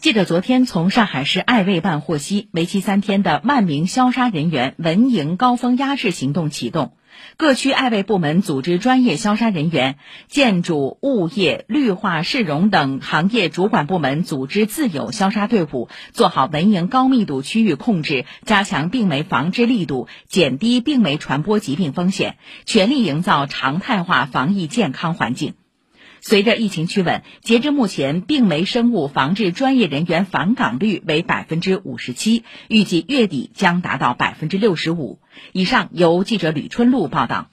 记者昨天从上海市爱卫办获悉，为期三天的万名消杀人员文营高峰压制行动启动，各区爱卫部门组织专业消杀人员，建筑、物业、绿化、市容等行业主管部门组织自有消杀队伍，做好文营高密度区域控制，加强病媒防治力度，减低病媒传播疾病风险，全力营造常态化防疫健康环境。随着疫情趋稳，截至目前，病媒生物防治专业人员返岗率为百分之五十七，预计月底将达到百分之六十五以上。由记者吕春露报道。